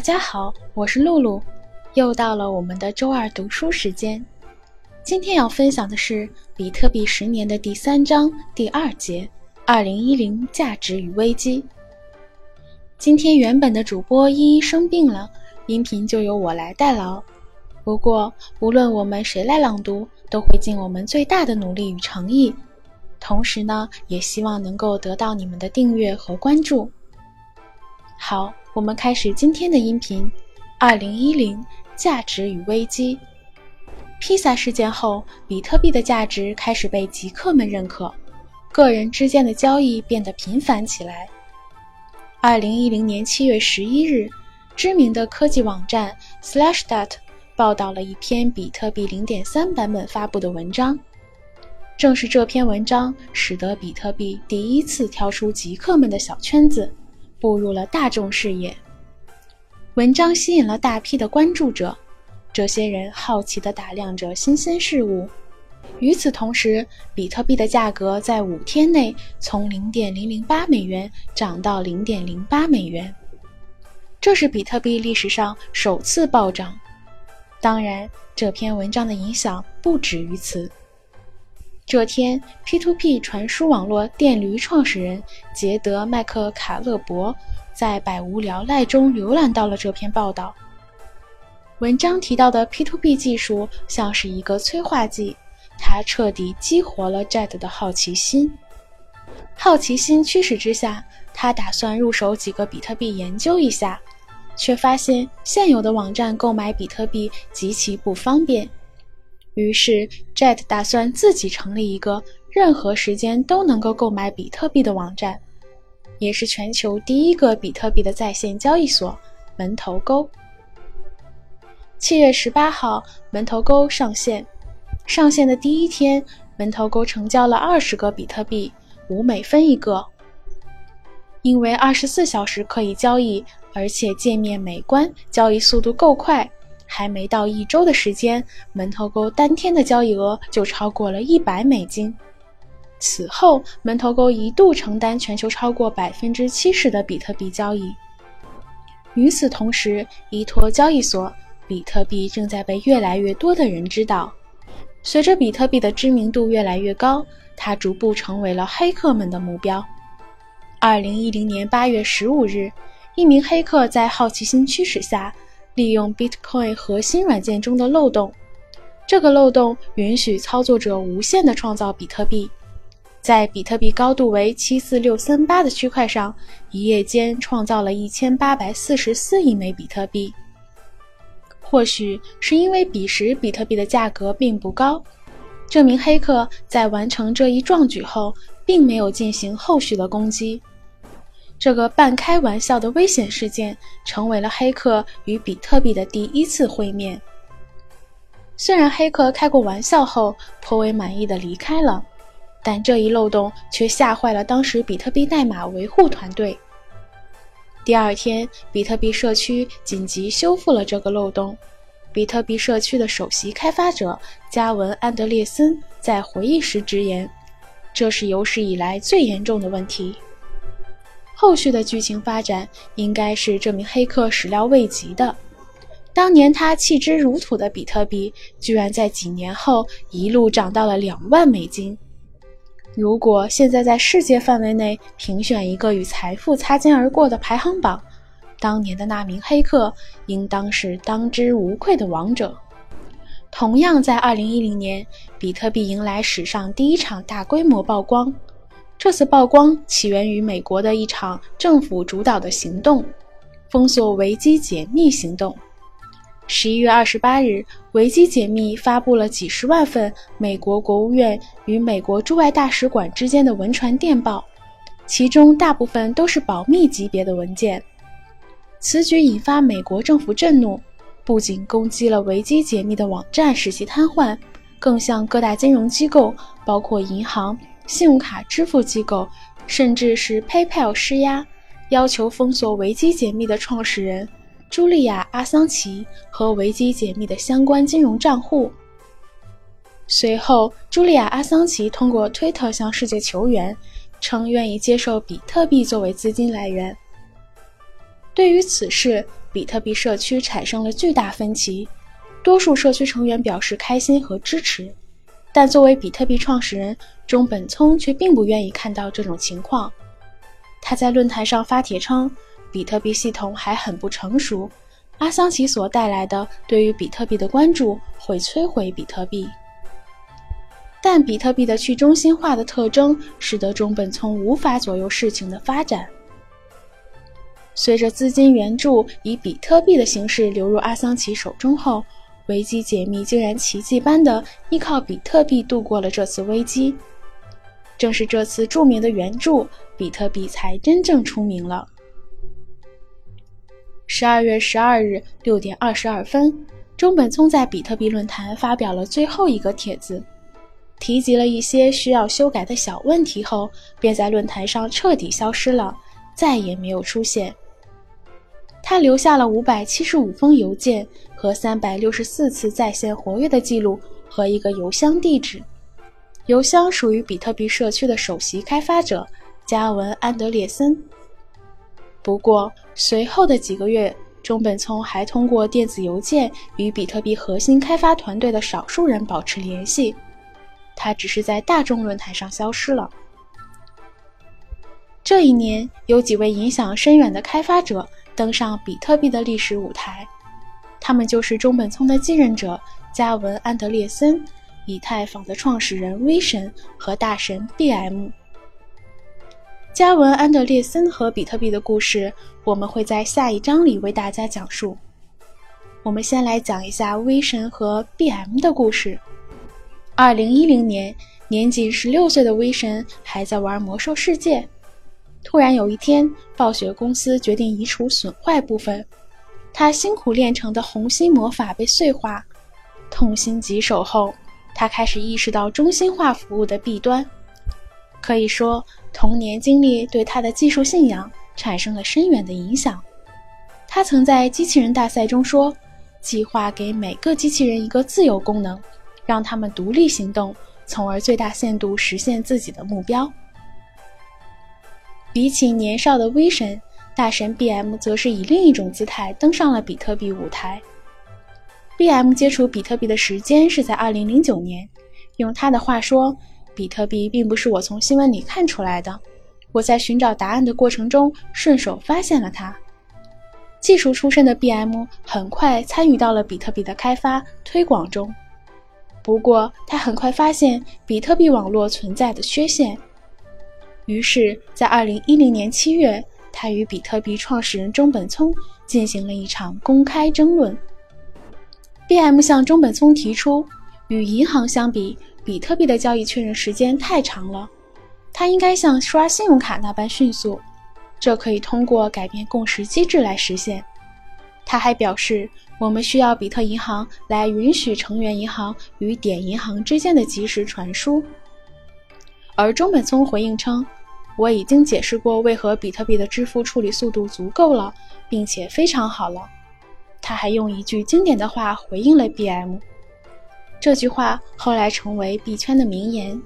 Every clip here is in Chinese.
大家好，我是露露，又到了我们的周二读书时间。今天要分享的是《比特币十年》的第三章第二节：二零一零价值与危机。今天原本的主播依依生病了，音频就由我来代劳。不过，无论我们谁来朗读，都会尽我们最大的努力与诚意。同时呢，也希望能够得到你们的订阅和关注。好，我们开始今天的音频。二零一零价值与危机。披萨事件后，比特币的价值开始被极客们认可，个人之间的交易变得频繁起来。二零一零年七月十一日，知名的科技网站 Slashdot 报道了一篇比特币零点三版本发布的文章。正是这篇文章，使得比特币第一次跳出极客们的小圈子，步入了大众视野。文章吸引了大批的关注者，这些人好奇地打量着新鲜事物。与此同时，比特币的价格在五天内从零点零零八美元涨到零点零八美元，这是比特币历史上首次暴涨。当然，这篇文章的影响不止于此。这天，P2P 传输网络电驴创始人杰德·麦克卡勒伯在百无聊赖中浏览到了这篇报道。文章提到的 P2P 技术像是一个催化剂，它彻底激活了 Jed 的好奇心。好奇心驱使之下，他打算入手几个比特币研究一下，却发现现有的网站购买比特币极其不方便。于是，Jet 打算自己成立一个任何时间都能够购买比特币的网站，也是全球第一个比特币的在线交易所——门头沟。七月十八号，门头沟上线。上线的第一天，门头沟成交了二十个比特币，五美分一个。因为二十四小时可以交易，而且界面美观，交易速度够快。还没到一周的时间，门头沟当天的交易额就超过了一百美金。此后，门头沟一度承担全球超过百分之七十的比特币交易。与此同时，依托交易所，比特币正在被越来越多的人知道。随着比特币的知名度越来越高，它逐步成为了黑客们的目标。二零一零年八月十五日，一名黑客在好奇心驱使下。利用 Bitcoin 核心软件中的漏洞，这个漏洞允许操作者无限的创造比特币，在比特币高度为七四六三八的区块上，一夜间创造了一千八百四十四亿枚比特币。或许是因为彼时比特币的价格并不高，这名黑客在完成这一壮举后，并没有进行后续的攻击。这个半开玩笑的危险事件，成为了黑客与比特币的第一次会面。虽然黑客开过玩笑后颇为满意的离开了，但这一漏洞却吓坏了当时比特币代码维护团队。第二天，比特币社区紧急修复了这个漏洞。比特币社区的首席开发者加文·安德烈森在回忆时直言：“这是有史以来最严重的问题。”后续的剧情发展应该是这名黑客始料未及的。当年他弃之如土的比特币，居然在几年后一路涨到了两万美金。如果现在在世界范围内评选一个与财富擦肩而过的排行榜，当年的那名黑客应当是当之无愧的王者。同样在2010年，比特币迎来史上第一场大规模曝光。这次曝光起源于美国的一场政府主导的行动——封锁维基解密行动。十一月二十八日，维基解密发布了几十万份美国国务院与美国驻外大使馆之间的文传电报，其中大部分都是保密级别的文件。此举引发美国政府震怒，不仅攻击了维基解密的网站，使其瘫痪，更向各大金融机构，包括银行。信用卡支付机构，甚至是 PayPal 施压，要求封锁维基解密的创始人茱莉亚·阿桑奇和维基解密的相关金融账户。随后，茱莉亚·阿桑奇通过推特向世界求援，称愿意接受比特币作为资金来源。对于此事，比特币社区产生了巨大分歧，多数社区成员表示开心和支持，但作为比特币创始人中本聪却并不愿意看到这种情况。他在论坛上发帖称，比特币系统还很不成熟，阿桑奇所带来的对于比特币的关注会摧毁比特币。但比特币的去中心化的特征使得中本聪无法左右事情的发展。随着资金援助以比特币的形式流入阿桑奇手中后，危机解密竟然奇迹般的依靠比特币度过了这次危机。正是这次著名的援助，比特币才真正出名了。十二月十二日六点二十二分，中本聪在比特币论坛发表了最后一个帖子。提及了一些需要修改的小问题后，便在论坛上彻底消失了，再也没有出现。他留下了五百七十五封邮件和三百六十四次在线活跃的记录和一个邮箱地址，邮箱属于比特币社区的首席开发者加文·安德烈森。不过，随后的几个月，中本聪还通过电子邮件与比特币核心开发团队的少数人保持联系。他只是在大众论坛上消失了。这一年，有几位影响深远的开发者登上比特币的历史舞台，他们就是中本聪的继任者加文·安德烈森、以太坊的创始人威神和大神 B.M。加文·安德烈森和比特币的故事，我们会在下一章里为大家讲述。我们先来讲一下威神和 B.M 的故事。二零一零年，年仅十六岁的威神还在玩魔兽世界。突然有一天，暴雪公司决定移除损坏部分，他辛苦练成的红心魔法被碎化。痛心疾首后，他开始意识到中心化服务的弊端。可以说，童年经历对他的技术信仰产生了深远的影响。他曾在机器人大赛中说：“计划给每个机器人一个自由功能。”让他们独立行动，从而最大限度实现自己的目标。比起年少的威神，大神 B.M 则是以另一种姿态登上了比特币舞台。B.M 接触比特币的时间是在2009年，用他的话说：“比特币并不是我从新闻里看出来的，我在寻找答案的过程中顺手发现了它。”技术出身的 B.M 很快参与到了比特币的开发推广中。不过，他很快发现比特币网络存在的缺陷，于是，在2010年7月，他与比特币创始人中本聪进行了一场公开争论。B.M 向中本聪提出，与银行相比，比特币的交易确认时间太长了，它应该像刷信用卡那般迅速，这可以通过改变共识机制来实现。他还表示。我们需要比特银行来允许成员银行与点银行之间的即时传输。而中本聪回应称：“我已经解释过为何比特币的支付处理速度足够了，并且非常好了。”他还用一句经典的话回应了 B.M。这句话后来成为币圈的名言，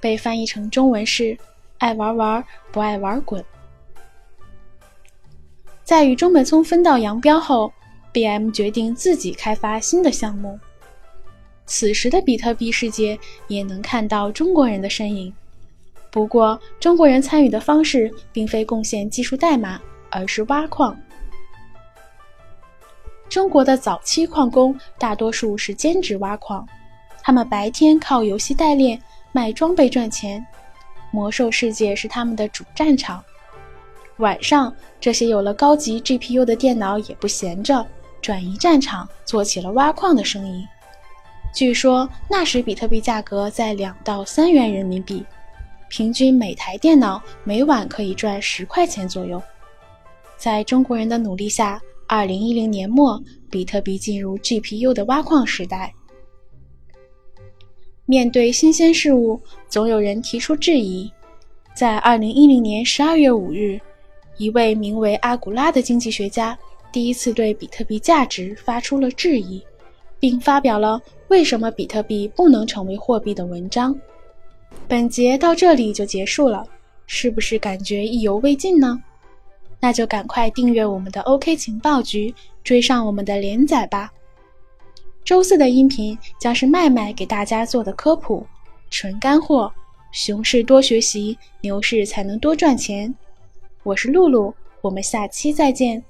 被翻译成中文是：“爱玩玩，不爱玩滚。”在与中本聪分道扬镳后。B.M 决定自己开发新的项目。此时的比特币世界也能看到中国人的身影，不过中国人参与的方式并非贡献技术代码，而是挖矿。中国的早期矿工大多数是兼职挖矿，他们白天靠游戏代练卖装备赚钱，魔兽世界是他们的主战场。晚上，这些有了高级 GPU 的电脑也不闲着。转移战场，做起了挖矿的生意。据说那时比特币价格在两到三元人民币，平均每台电脑每晚可以赚十块钱左右。在中国人的努力下，二零一零年末，比特币进入 GPU 的挖矿时代。面对新鲜事物，总有人提出质疑。在二零一零年十二月五日，一位名为阿古拉的经济学家。第一次对比特币价值发出了质疑，并发表了为什么比特币不能成为货币的文章。本节到这里就结束了，是不是感觉意犹未尽呢？那就赶快订阅我们的 OK 情报局，追上我们的连载吧。周四的音频将是麦麦给大家做的科普，纯干货。熊市多学习，牛市才能多赚钱。我是露露，我们下期再见。